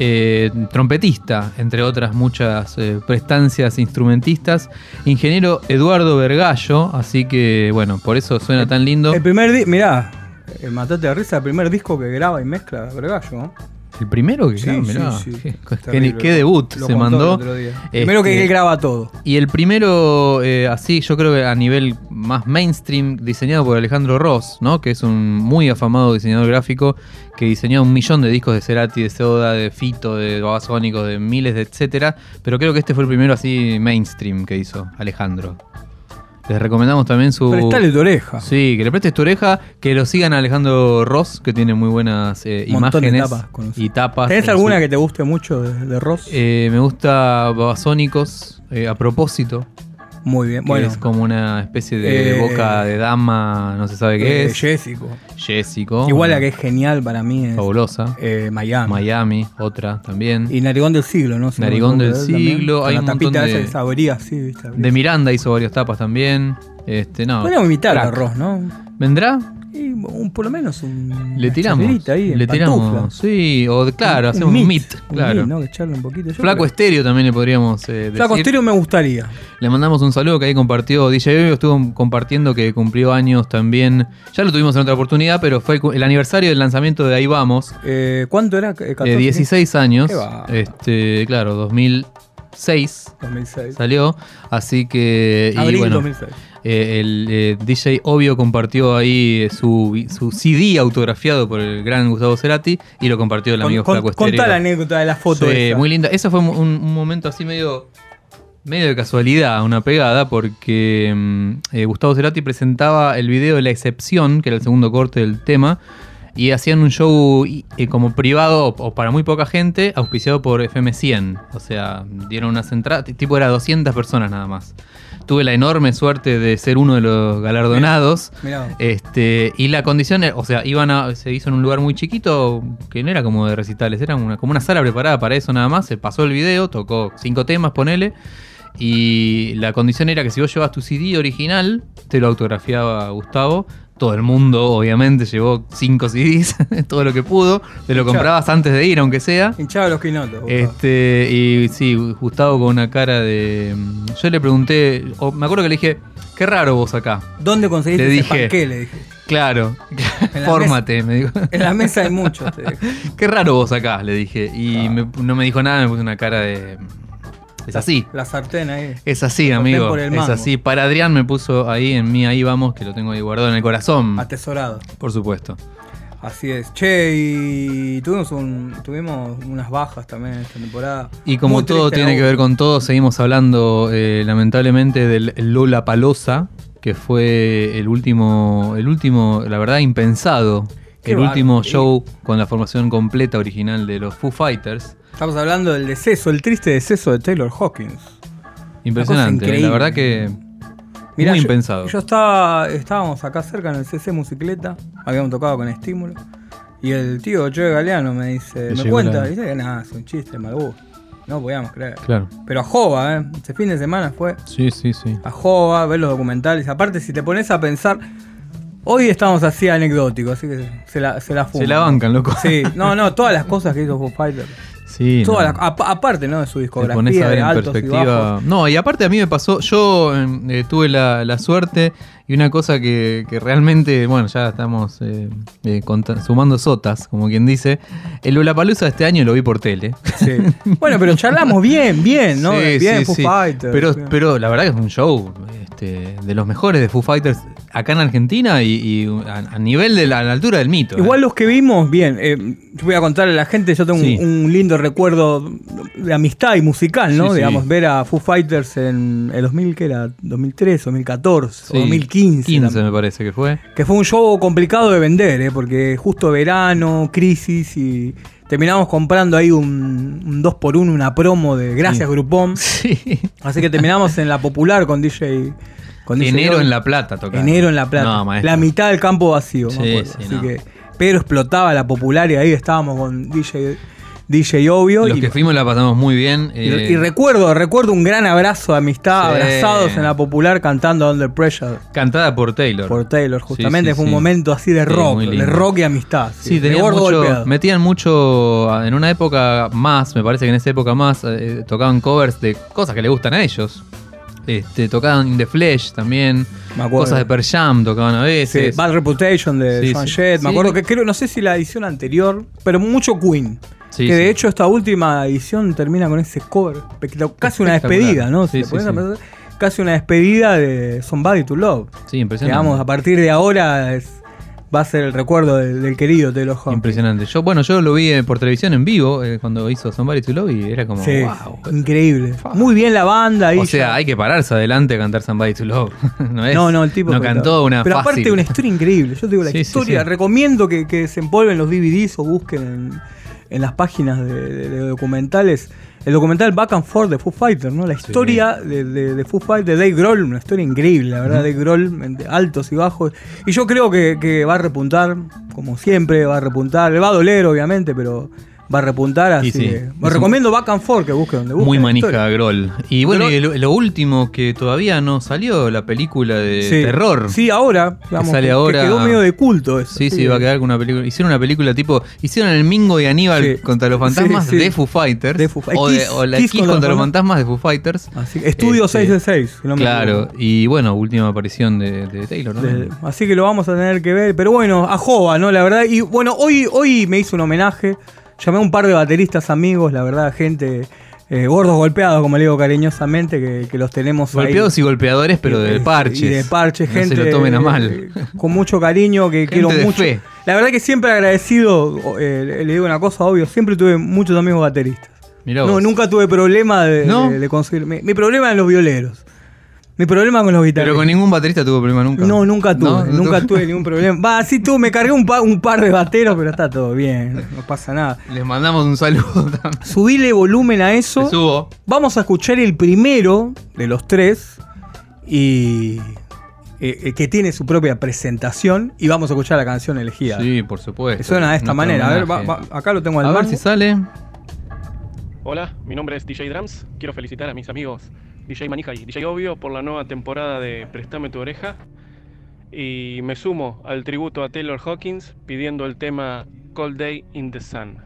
Eh, trompetista, entre otras muchas eh, prestancias instrumentistas. Ingeniero Eduardo Vergallo, así que bueno, por eso suena tan lindo. El primer disco, mirá, matate de risa, el primer disco que graba y mezcla Vergallo, ¿no? El primero que Sí, mirá, qué, qué- Terrible. qué debut Lo se mandó. Primero que Este, él graba todo. Y el primero, eh, así, yo creo que a nivel más mainstream, diseñado por Alejandro Ross, ¿no? Que es un muy afamado diseñador gráfico que diseñó un millón de discos de Cerati, de Soda, de Fito, de Babasónicos, de miles de etcétera. Pero creo que este fue el primero así mainstream que hizo Alejandro. Les recomendamos también su. Prestale tu oreja. Sí, que le prestes tu oreja, que lo sigan a Alejandro Ross, que tiene muy buenas eh, imágenes tapas y tapas. ¿Tenés en alguna su- que te guste mucho de, de Ross? Eh, me gusta Babasónicos, eh, a propósito. Muy bien. Bueno, es como una especie de Eh, boca de dama, no se sabe qué eh, es. Jessico. Jessico. Igual la que es genial para mí es Fabulosa. eh, Miami. Miami, otra también. Y Narigón del Siglo, ¿no? Si Narigón del. Siglo, hay la un montón de- se abría así, ¿viste? De Miranda hizo varias tapas también. Este, no. Podríamos imitar a. Ross, ¿no? ¿Vendrá? Y un, por lo menos un. Le tiramos. ahí, le tiramos. pantufla. Sí, o claro, Un- hacemos un meet. meet, claro. meet, ¿no? Que charle un poquito. Yo Flaco Estéreo también le podríamos eh, Flaco. Estéreo me gustaría. Le mandamos un saludo que ahí compartió DJ Bebio, estuvo compartiendo que cumplió años también. Ya lo tuvimos en otra oportunidad, pero fue el, aniversario del lanzamiento de Ahí Vamos. Eh, ¿Cuánto era? Eh, de 14, 16 años. Qué va. Este, claro, 2006 2006. salió. Así que. y Abril bueno, 2006. eh, el eh, DJ Obvio compartió ahí eh, su, su CD autografiado por el gran Gustavo Cerati y lo compartió el Con- amigo con- Flaco contá Estéreo. la anécdota de la foto Sí, esa. muy linda. Eso fue un, un momento así medio medio de casualidad, una pegada, porque mm, eh, Gustavo Cerati presentaba el video de La Excepción, que era el segundo corte del tema, y hacían un show eh, como privado o, o para muy poca gente, auspiciado por FM100. O sea, dieron unas entradas, tipo era 200 personas nada más. tuve la enorme suerte de ser uno de los galardonados. Mirá. Este, y la condición, o sea, iban a, se hizo en un lugar muy chiquito, que no era como de recitales, era una, como una sala preparada para eso nada más. Se pasó el video, tocó cinco temas, ponele. Y la condición era que si vos llevas tu CD original, te lo autografiaba Gustavo. Todo el mundo, obviamente, llevó cinco CDs, todo lo que pudo. Te lo Hinchado. comprabas antes de ir, aunque sea. Hinchaba los quinotos. Este, y sí, Gustavo con una cara de. Yo le pregunté, o me acuerdo que le dije, qué raro vos acá. ¿Dónde conseguiste le ese dije. panqué? Le dije. Claro, fórmate, me dijo. En la mesa hay muchos. te. Qué raro vos acá, le dije. Y me- no me dijo nada, me puso una cara de. Es así. La sartén ahí. Es así, amigo. por el Es así. Para Adrián me puso ahí en mí, ahí vamos, que lo tengo ahí guardado en el corazón. Atesorado. Por supuesto. Así es. Che, y tuvimos, un, tuvimos unas bajas también en esta temporada. Y como Muy todo tiene que ver con todo, seguimos hablando eh, lamentablemente del Lola Palosa, que fue el último, el último, la verdad, impensado. Qué el último sí. show con la formación completa original de los Foo Fighters. Estamos hablando del deceso, el triste deceso de Taylor Hawkins. Impresionante, increíble. la verdad que Mirá, muy yo- impensado. Yo estaba, estábamos acá cerca en el CC Mucicleta, habíamos tocado con estímulo. Y el tío Joe Galeano me dice, me cuenta, la- dice que nada, es un chiste, Malbú. No podíamos creer. Claro. Pero a Jova, ¿eh? Ese fin de semana fue Sí, sí, sí. a Jova, ver los documentales. Aparte, si te pones a pensar, hoy estamos así anecdóticos, así que se la, se la fuman. Se la bancan, loco. Sí, no, no, todas las cosas que hizo Foo Fighters. Sí, Todas no. las- apa- aparte, ¿no? De su discografía, pones a ver de en altos y perspectiva. bajos. No, y aparte a mí me pasó, yo eh, tuve la, la suerte y una cosa que, que realmente, bueno, ya estamos eh, eh, sumando sotas, como quien dice. El Lollapalooza de este año lo vi por tele. Sí. Bueno, pero charlamos bien, bien, ¿no? Sí, bien, sí, Foo. Fighters. Pero, bien. pero la verdad que es un show este, de los mejores de Foo Fighters acá en Argentina y, y a, a nivel de la, a la altura del mito. ¿eh? Igual los que vimos, bien, eh, yo voy a contarle a la gente, yo tengo un- Sí. un, lindo recuerdo de amistad y musical, ¿no? Sí, sí. Digamos, ver a Foo Fighters en el 2000, ¿qué era? 2013, 2014, Sí, o 2015. 15 me parece que fue. Que fue un show complicado de vender, ¿eh? Porque justo verano, crisis y terminamos comprando ahí un, un 2x1, una promo de Gracias Sí. Grupón. Sí. Así que terminamos en la popular con DJ. Con DJ Enero en La Plata tocaron. Enero en La Plata. No, la mitad del campo vacío, me Sí, acuerdo. sí, Así no. que Pedro explotaba la popular y ahí estábamos con DJ, DJ Obvio. Los y, que fuimos la pasamos muy bien. y- eh, y recuerdo, recuerdo un gran abrazo de amistad, Sí. abrazados en la popular cantando Under Pressure Cantada por Taylor. por Taylor. Justamente Sí, sí, fue un sí. momento así de Sí, rock, de rock y amistad. Sí, tenían mucho, golpeado. metían mucho, en una época más, me parece que en esa época más, eh, tocaban covers de cosas que le gustan a ellos. Este, tocaban In The Flesh también, Me acuerdo. cosas de Per Jam tocaban a Sí, veces. Bad Reputation de Sí, Swan sí. Jett. Me Sí. acuerdo que creo, no sé si la edición anterior, pero mucho Queen. Sí, que de sí. hecho esta última edición termina con ese cover. Casi una despedida, ¿no? Sí, Si sí, pensar, casi una despedida de Somebody to Love. Sí, impresionante. Digamos, a partir de ahora es- va a ser el recuerdo del, del querido Taylor Hawkins. Impresionante. Yo, bueno, yo lo vi eh, por televisión en vivo eh, cuando hizo Somebody to Love y era como, wow. increíble. Muy bien la banda. O sea, ya- hay que pararse adelante a cantar Somebody to Love. no, es, no, no, el tipo. no cantó una Pero fácil. aparte, una historia increíble. Yo te digo, la historia. Recomiendo que, que se empolven los DVDs o busquen en, en las páginas de, de- de documentales. El documental Back and Forth de Foo Fighters, ¿no? La historia de, de, de Foo Fighters, de Dave Grohl, una historia increíble, la verdad, Dave Grohl, entre altos y bajos. Y yo creo que, que va a repuntar, como siempre, va a repuntar. Le va a doler, obviamente, pero va a repuntar. Así sí, que. Me un- recomiendo Back and Forth, que busquen donde busquen. Muy manija. Groll. Y bueno, y lo, lo último que todavía no salió, la película de Sí. terror. Sí, ahora. digamos, sale que- ahora. Que quedó medio de culto eso. Sí, sí, va a quedar con una película. Hicieron una película tipo. Hicieron el Mingo y Aníbal contra los fantasmas de Foo Fighters. De Foo o, de- o la Kiss Kiss contra contra, los fantasmas de Foo Fighters. Así Estudio Este, 6 de 6. si no me claro, y bueno, última aparición de, de Taylor, ¿no? De- así que lo vamos a tener que ver. Pero bueno, a Jova, ¿no? La verdad. Y bueno, hoy, hoy me hice un homenaje. Llamé a un par de bateristas amigos, la verdad, gente. eh, gordos golpeados, como le digo cariñosamente, que, que los tenemos ahí. Golpeados y golpeadores, pero de parches. Y de parches, No gente. se lo tomen a mal. eh, Con mucho cariño, que quiero de mucho. fe. La verdad que siempre agradecido, eh, le digo una cosa obvio, siempre tuve muchos amigos bateristas. Mirá No, vos. nunca tuve problema de, ¿No? de- de conseguir. Mi, mi problema eran los violeros. Mi problema con los guitarristas. Pero con ningún baterista tuvo problema nunca. No, nunca tuve, ¿No? ¿No nunca tuve ningún problema. Va, sí tuve, me cargué un, pa- un par de bateros, pero está todo bien, no pasa nada. Les mandamos un saludo también. Subile volumen a eso. Subo. Vamos a escuchar el primero de los tres. y eh, eh, que tiene su propia presentación y vamos a escuchar la canción elegida. Sí, por supuesto. Que suena de esta manera. A ver, va- homenaje. va- acá lo tengo al A ver mango. si sale. Hola, mi nombre es DJ Drums. Quiero felicitar a mis amigos DJ Manija y DJ Obvio por la nueva temporada de Préstame tu oreja. Y me sumo al tributo a Taylor Hawkins pidiendo el tema Cold Day in the Sun.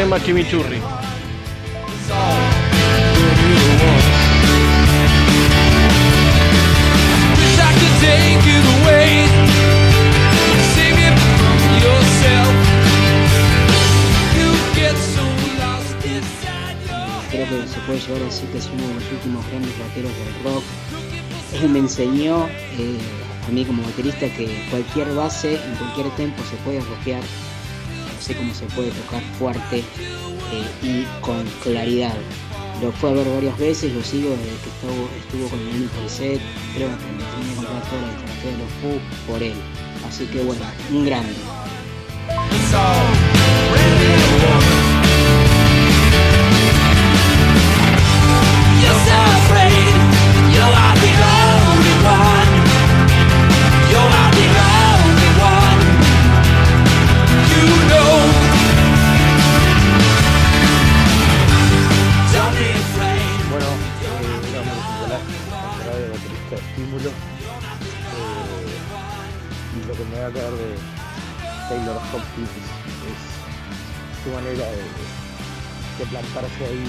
¿O querés más chimichurri? Creo que se puede llegar a decir que es uno de los últimos grandes bateros del rock. Él me enseñó eh, a mí como baterista que cualquier base en cualquier tempo se puede rockear, así como se puede tocar fuerte eh, y con claridad. Lo fue a ver varias veces, lo sigo desde que estuvo, estuvo con el único set, creo que me terminé comprar toda la discografía de los Foo por él. Así que bueno, un grande. Taylor Hopkins es su manera de, plantarse ahí,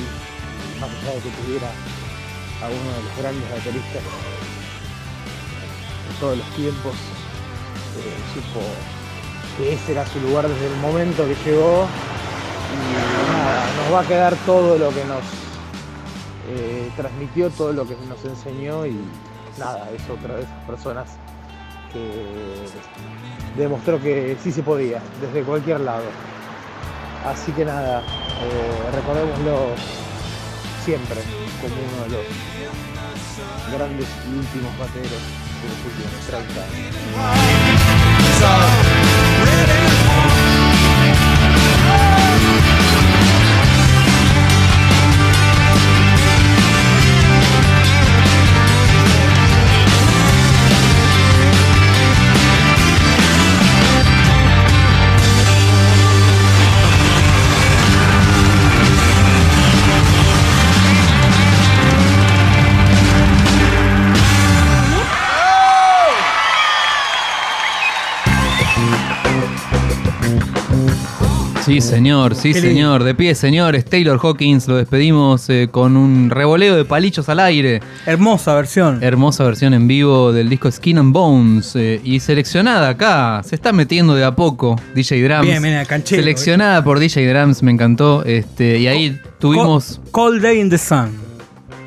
más allá de que tuviera a uno de los grandes bateristas de todos los tiempos, eh, supo que ese era su lugar desde el momento que llegó y nada, nos va a quedar todo lo que nos eh, transmitió todo lo que nos enseñó y nada, es otra de esas personas que demostró que sí se podía, desde cualquier lado. Así que nada, eh, recordémoslo siempre como uno de los grandes y últimos bateros de los últimos 30 años. Sí, señor, sí, Qué señor. De pie, señores. Taylor Hawkins, lo despedimos eh, con un revoleo de palillos al aire. Hermosa versión. Hermosa versión en vivo del disco Skin and Bones. eh, y seleccionada acá. Se está metiendo de a poco DJ Drums. Bien, bien, canchero, Seleccionada por DJ Drums, me encantó. Este, y ahí tuvimos, Cold Day in the Sun.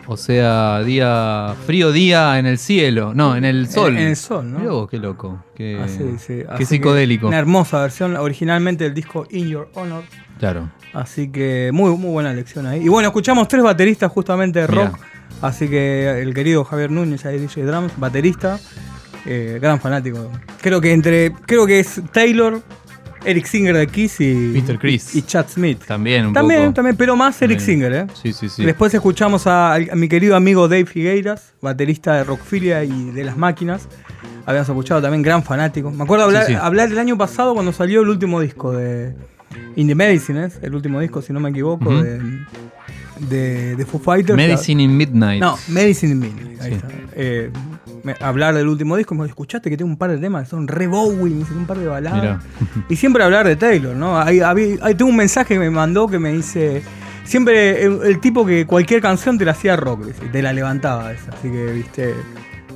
O sea, día frío día en el cielo. No, en el sol. En, en el sol, ¿no? Qué loco. Qué, Así, sí, qué así psicodélico. Una hermosa versión, originalmente del disco In Your Honor. Claro. Así que muy, muy buena lección ahí. Y bueno, escuchamos tres bateristas justamente de Mirá. rock. Así que el querido Javier Núñez, ahí DJ Drums, baterista, eh, gran fanático. Creo que entre. Creo que es Taylor, Eric Singer de Kiss y. Peter Criss. Y Chad Smith. También un También, poco. también, pero más Eric También. Singer, ¿eh? Sí, sí, sí. Después escuchamos a, a mi querido amigo Dave Figueiras, baterista de Rockfilia y de Las Máquinas. Habíamos escuchado también, gran fanático. Me acuerdo hablar, Sí, sí. hablar el año pasado cuando salió el último disco de In the Medicine, ¿es? el último disco, si no me equivoco, de, de, de Foo Fighters. Medicine in Midnight. No, Medicine in Midnight. Ahí está. Eh, me- hablar del último disco, me dijo, escuchaste que tengo un par de temas que son re Bowie, me dice, un par de baladas. Mirá. Y siempre hablar de Taylor, ¿no? Habí- ahí tengo un mensaje que me mandó que me dice, siempre el, el tipo que cualquier canción te la hacía rock, dice, te la levantaba esa. Así que, viste,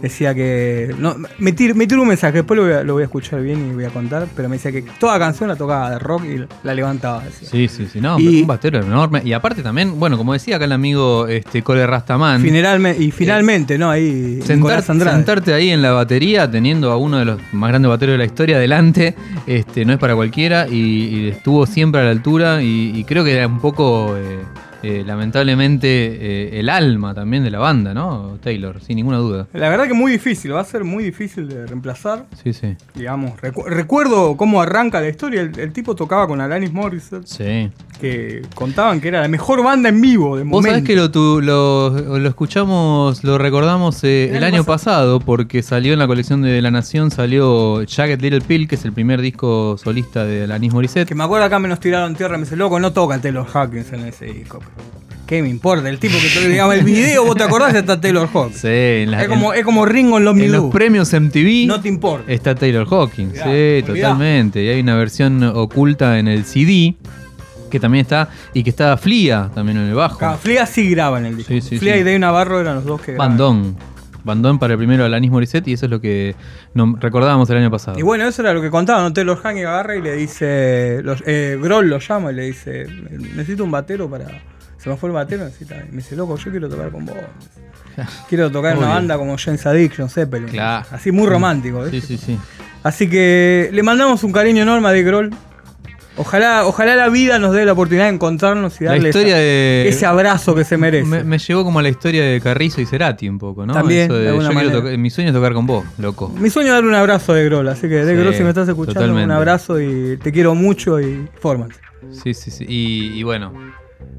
decía que. No, me, tir- me tiró un mensaje, después lo voy, a, lo voy a escuchar bien y voy a contar, pero me decía que toda canción la tocaba de rock y la levantaba. decía. Sí, sí, sí, no, Y- un batero enorme. Y aparte también, bueno, como decía acá el amigo este, Cole Rastaman. Y finalmente, ¿no? Ahí Sentar- sentarte ahí en la batería teniendo a uno de los más grandes bateros de la historia adelante este, no es para cualquiera y, y estuvo siempre a la altura y, y creo que era un poco eh, eh, lamentablemente eh, el alma también de la banda, ¿no? Taylor, sin ninguna duda. La verdad que muy difícil, va a ser muy difícil de reemplazar. Sí, sí. Digamos, Recu- recuerdo cómo arranca la historia. El, el tipo tocaba con Alanis Morissette, Sí. que contaban que era la mejor banda en vivo de Vos sabés momento. que lo, tu- lo, lo escuchamos, lo recordamos eh, el, año pasado porque salió en la colección de La Nación, salió Jagged Little Pill, que es el primer disco solista de Alanis Morissette. Que me acuerdo acá me nos tiraron tierra me dice, loco, no toca Taylor Hawkins en ese disco. ¿Qué me importa? El tipo que te digamos el video, vos te acordás, está Taylor Hawkins. Sí, en, la- es, como, en- es como Ringo en los en los premios MTV No te importa. está Taylor Hawkins. Mirá, sí, totalmente. Y hay una versión oculta en el CD que también está y que está Flia también en el bajo. Acá, Flia sí graba en el disco. Sí, sí, Flia sí. y Dave Navarro eran los dos que graban. Bandón. Bandón para el primero Alanis Morissette y eso es lo que recordábamos el año pasado. Y bueno, eso era lo que contaban, ¿no? Taylor Hawkins agarra y le dice, los, eh, Grohl lo llama y le dice, necesito un batero para... Se me fue el batero, y me dice, loco, yo quiero tocar con vos. Quiero tocar en una banda como James Addiction, Zeppelin. Claro. Así muy romántico, Sí, ¿viste? sí, sí. Así que le mandamos un cariño enorme a Dave Grohl. Ojalá, ojalá la vida nos dé la oportunidad de encontrarnos y La darle historia esa- de- ese abrazo que se merece. Me, me llevó como a la historia de Carrizo y Cerati un poco, ¿no? También, de, de yo quiero tocar- mi sueño es tocar con vos, loco. Mi sueño es darle un abrazo a Dave Grohl, así que Dave Sí, Grohl, si me estás escuchando, totalmente. un abrazo y te quiero mucho y fórmate. Sí, sí, sí. Y, y bueno,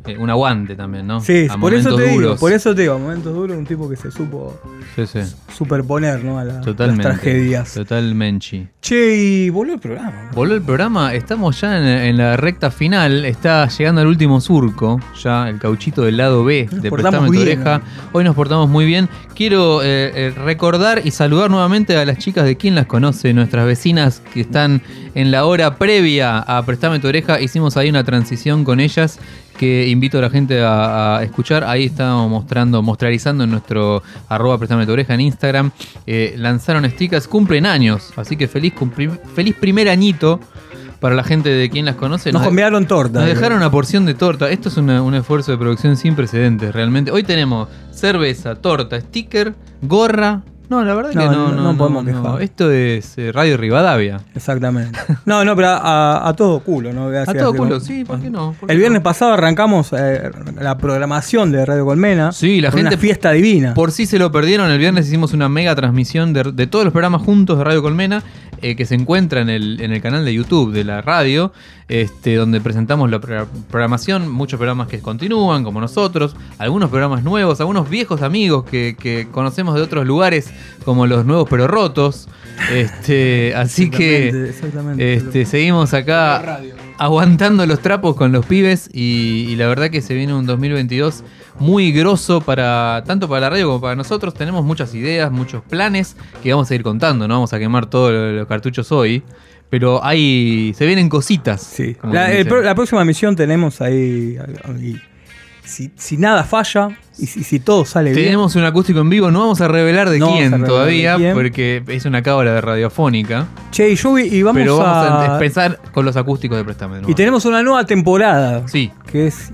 eh, un aguante también, ¿no? Sí, A por eso te digo, por eso te digo, momentos duros, un tipo que se supo Sí, sí. superponer ¿no? a la- las tragedias. Totalmente. Che, y volvió el programa. Volvió el programa, estamos ya en, en la recta final, está llegando al último surco, ya el cauchito del lado B de Prestame tu oreja. Hoy nos portamos muy bien. Quiero eh, eh, recordar y saludar nuevamente a las chicas de quien las conoce, nuestras vecinas que están en la hora previa a Prestame tu oreja. Hicimos ahí una transición con ellas que invito a la gente a, a escuchar. Ahí estamos mostrando, mostrarizando en nuestro arroba Prestame tu oreja en Instagram. Eh, lanzaron stickers, cumplen años, así que feliz, cumpli- feliz primer añito para la gente de quien las conoce. Nos enviaron torta. Nos dejaron una porción de torta. Esto es una- un esfuerzo de producción sin precedentes, realmente. Hoy tenemos cerveza, torta, sticker, gorra. No, la verdad No, que no, no- no, podemos quejar. Esto es eh, Radio Rivadavia. Exactamente. No, no, pero a, a todo culo, ¿no? A todo culo, sí, ¿por qué no? ¿Por qué El viernes pasado arrancamos eh, la programación de Radio Colmena. Sí, la gente. Una fiesta divina. Por si se lo perdieron, el viernes hicimos una mega transmisión de, de todos los programas juntos de Radio Colmena, eh, que se encuentra en el, en el canal de YouTube de la radio, este, donde presentamos la pro- programación, muchos programas que continúan, como nosotros, algunos programas nuevos, algunos viejos amigos que, que conocemos de otros lugares, como los nuevos pero rotos. Este, así que exactamente. este, seguimos acá aguantando los trapos con los pibes y, y la verdad que se viene un 2022 muy grosso para tanto para la radio como para nosotros. Tenemos muchas ideas, muchos planes que vamos a ir contando. No vamos a quemar todos los, cartuchos hoy, pero hay se vienen cositas. Sí, La, el pro- la próxima misión tenemos ahí. ahí, si, si nada falla y si, si todo sale bien. Tenemos un acústico en vivo, no vamos a revelar de No quién revelar todavía, de quién. porque es una cábala de radiofónica. Che, y yo y vamos pero vamos a, a- empezar con los acústicos de Préstame. Y tenemos una nueva temporada. Sí. Que es.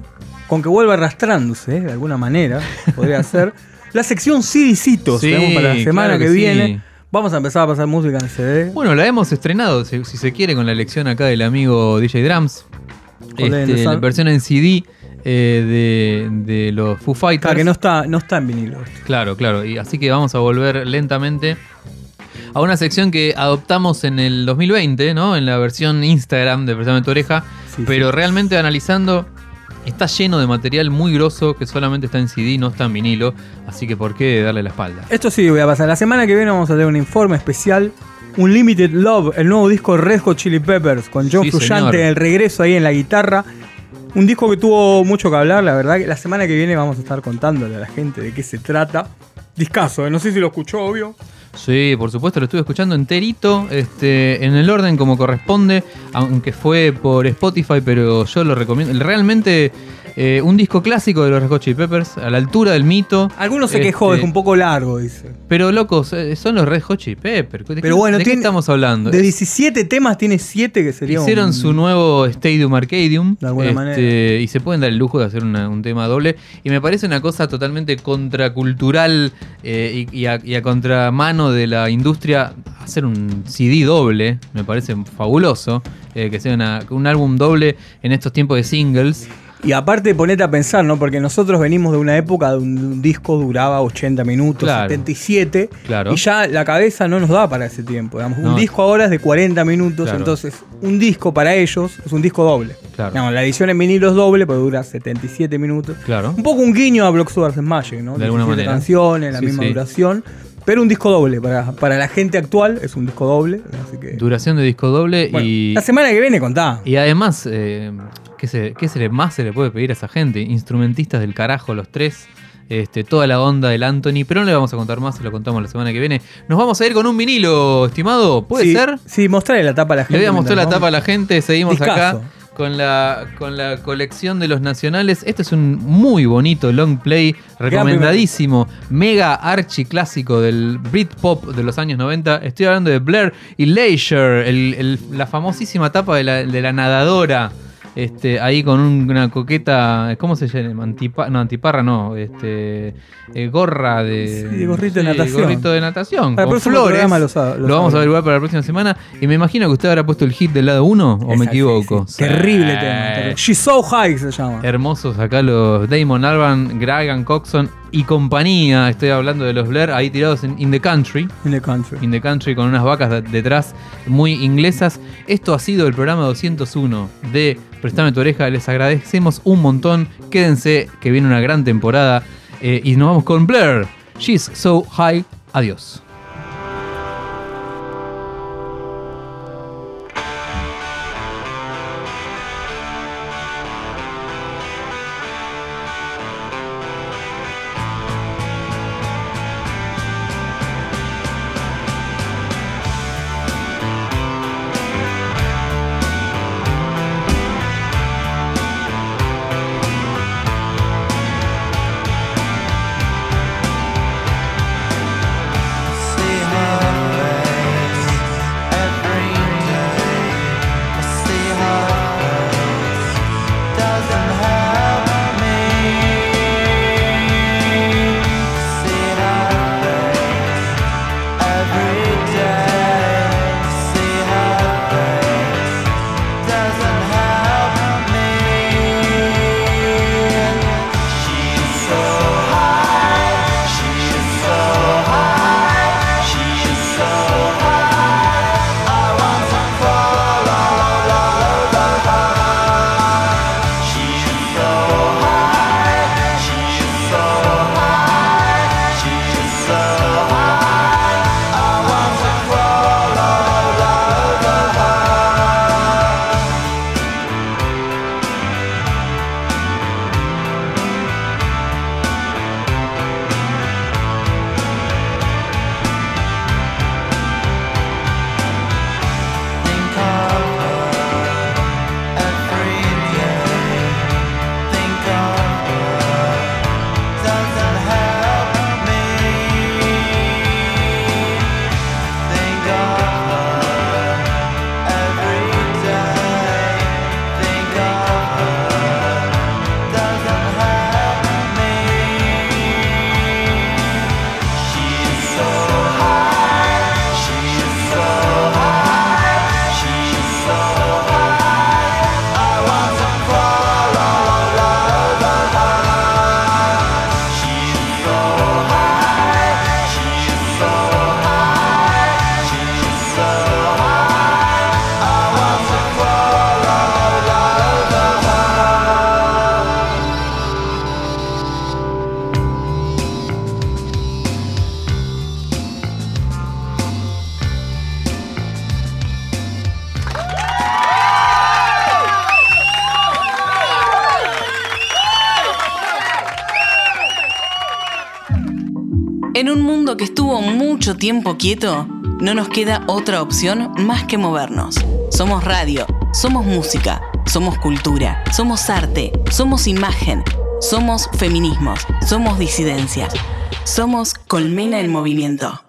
Con que vuelva arrastrándose, de alguna manera, podría ser. La sección CDcitos, Sí, tenemos para la semana claro que, que sí. viene. Vamos a empezar a pasar música en CD. Bueno, la hemos estrenado, si, si se quiere, con la elección acá del amigo DJ Drums. Este, la versión en CD eh, de, de los Foo Fighters. Claro, que no está, no está en vinilo. Claro, claro. Y así que vamos a volver lentamente a una sección que adoptamos en el 2020, ¿no? En la versión Instagram de Prestame tu oreja. pero realmente analizando, está lleno de material muy grosso que solamente está en CD, no está en vinilo. Así que, ¿por qué darle la espalda? Esto sí voy a pasar. La semana que viene vamos a tener un informe especial. Un Limited Love, el nuevo disco Red Hot Chili Peppers, con John Sí, señor. el regreso ahí en la guitarra. Un disco que tuvo mucho que hablar, la verdad. que La semana que viene vamos a estar contándole a la gente de qué se trata. Discaso, ¿eh? no sé si lo escuchó, obvio. Sí, por supuesto, lo estuve escuchando enterito, este, en el orden como corresponde, aunque fue por Spotify, pero yo lo recomiendo. Realmente Eh, un disco clásico de los Red Hot Chili Peppers, a la altura del mito. Algunos se quejó, Este, es un poco largo, dice. Pero locos, eh, son los Red Hot Chili Peppers. ¿De qué- Pero bueno, ¿de qué estamos hablando? De 17 temas tiene 7 que sería Hicieron un- su nuevo Stadium Arcadium. De alguna este, manera. Y se pueden dar el lujo de hacer una- un tema doble. Y me parece una cosa totalmente contracultural eh, y, y a, y a contramano de la industria hacer un CD doble. Me parece fabuloso. eh, que sea un álbum doble en estos tiempos de singles. Y aparte ponete a pensar, ¿no? Porque nosotros venimos de una época donde un disco duraba 80 minutos, Claro. 77, Claro. y ya la cabeza no nos da para ese tiempo. digamos. No. Un disco ahora es de 40 minutos, Claro. entonces un disco para ellos es un disco doble. Claro. Digamos, la edición en vinilo es doble, pero dura 77 minutos. Claro. Un poco un guiño a Block Sugar Magic, ¿no? De alguna 17 manera. canciones, la Sí, misma sí. duración. Pero un disco doble, para, para la gente actual es un disco doble. Así que. Duración de disco doble Bueno, y. La semana que viene contá. Y además, eh, ¿qué, se, qué se le, más se le puede pedir a esa gente? Instrumentistas del carajo, los tres. Este, toda la onda del Anthony, pero no le vamos a contar más, se lo contamos la semana que viene. Nos vamos a ir con un vinilo, estimado. ¿Puede Sí, ser? Sí, mostrarle la tapa a la gente. Le voy a mostrar la tapa a la gente. Seguimos acá con la, con la colección de los nacionales. Este es un muy bonito long play, recomendadísimo, mega archi clásico del Britpop de los años 90. Estoy hablando de Blair y Leisure, el- el- la famosísima tapa de la, de la nadadora. Este, ahí con un- una coqueta, ¿cómo se llama? Antipa- no, antiparra no, este, eh, gorra de... Sí, gorrito de natación. Gorrito de natación, Para el con próximo flores. programa lo sa- lo Lo vamos a averiguar para la próxima semana. Y me imagino que usted habrá puesto el hit del lado 1, o me equivoco. sí. Terrible tema. She's So High se llama. Hermosos acá los Damon Alban, Gragan Coxon y compañía. Estoy hablando de los Blair ahí tirados en In the Country. In the Country. In the Country con unas vacas de- detrás muy inglesas. Esto ha sido el programa 201 de Prestame tu oreja. Les agradecemos un montón. Quédense que viene una gran temporada. Eh, y nos vamos con Blair. She's so high. Adiós. Tiempo quieto, no nos queda otra opción más que movernos. Somos radio, somos música, somos cultura, somos arte, somos imagen, somos feminismos, somos disidencias. Somos Colmena en Movimiento.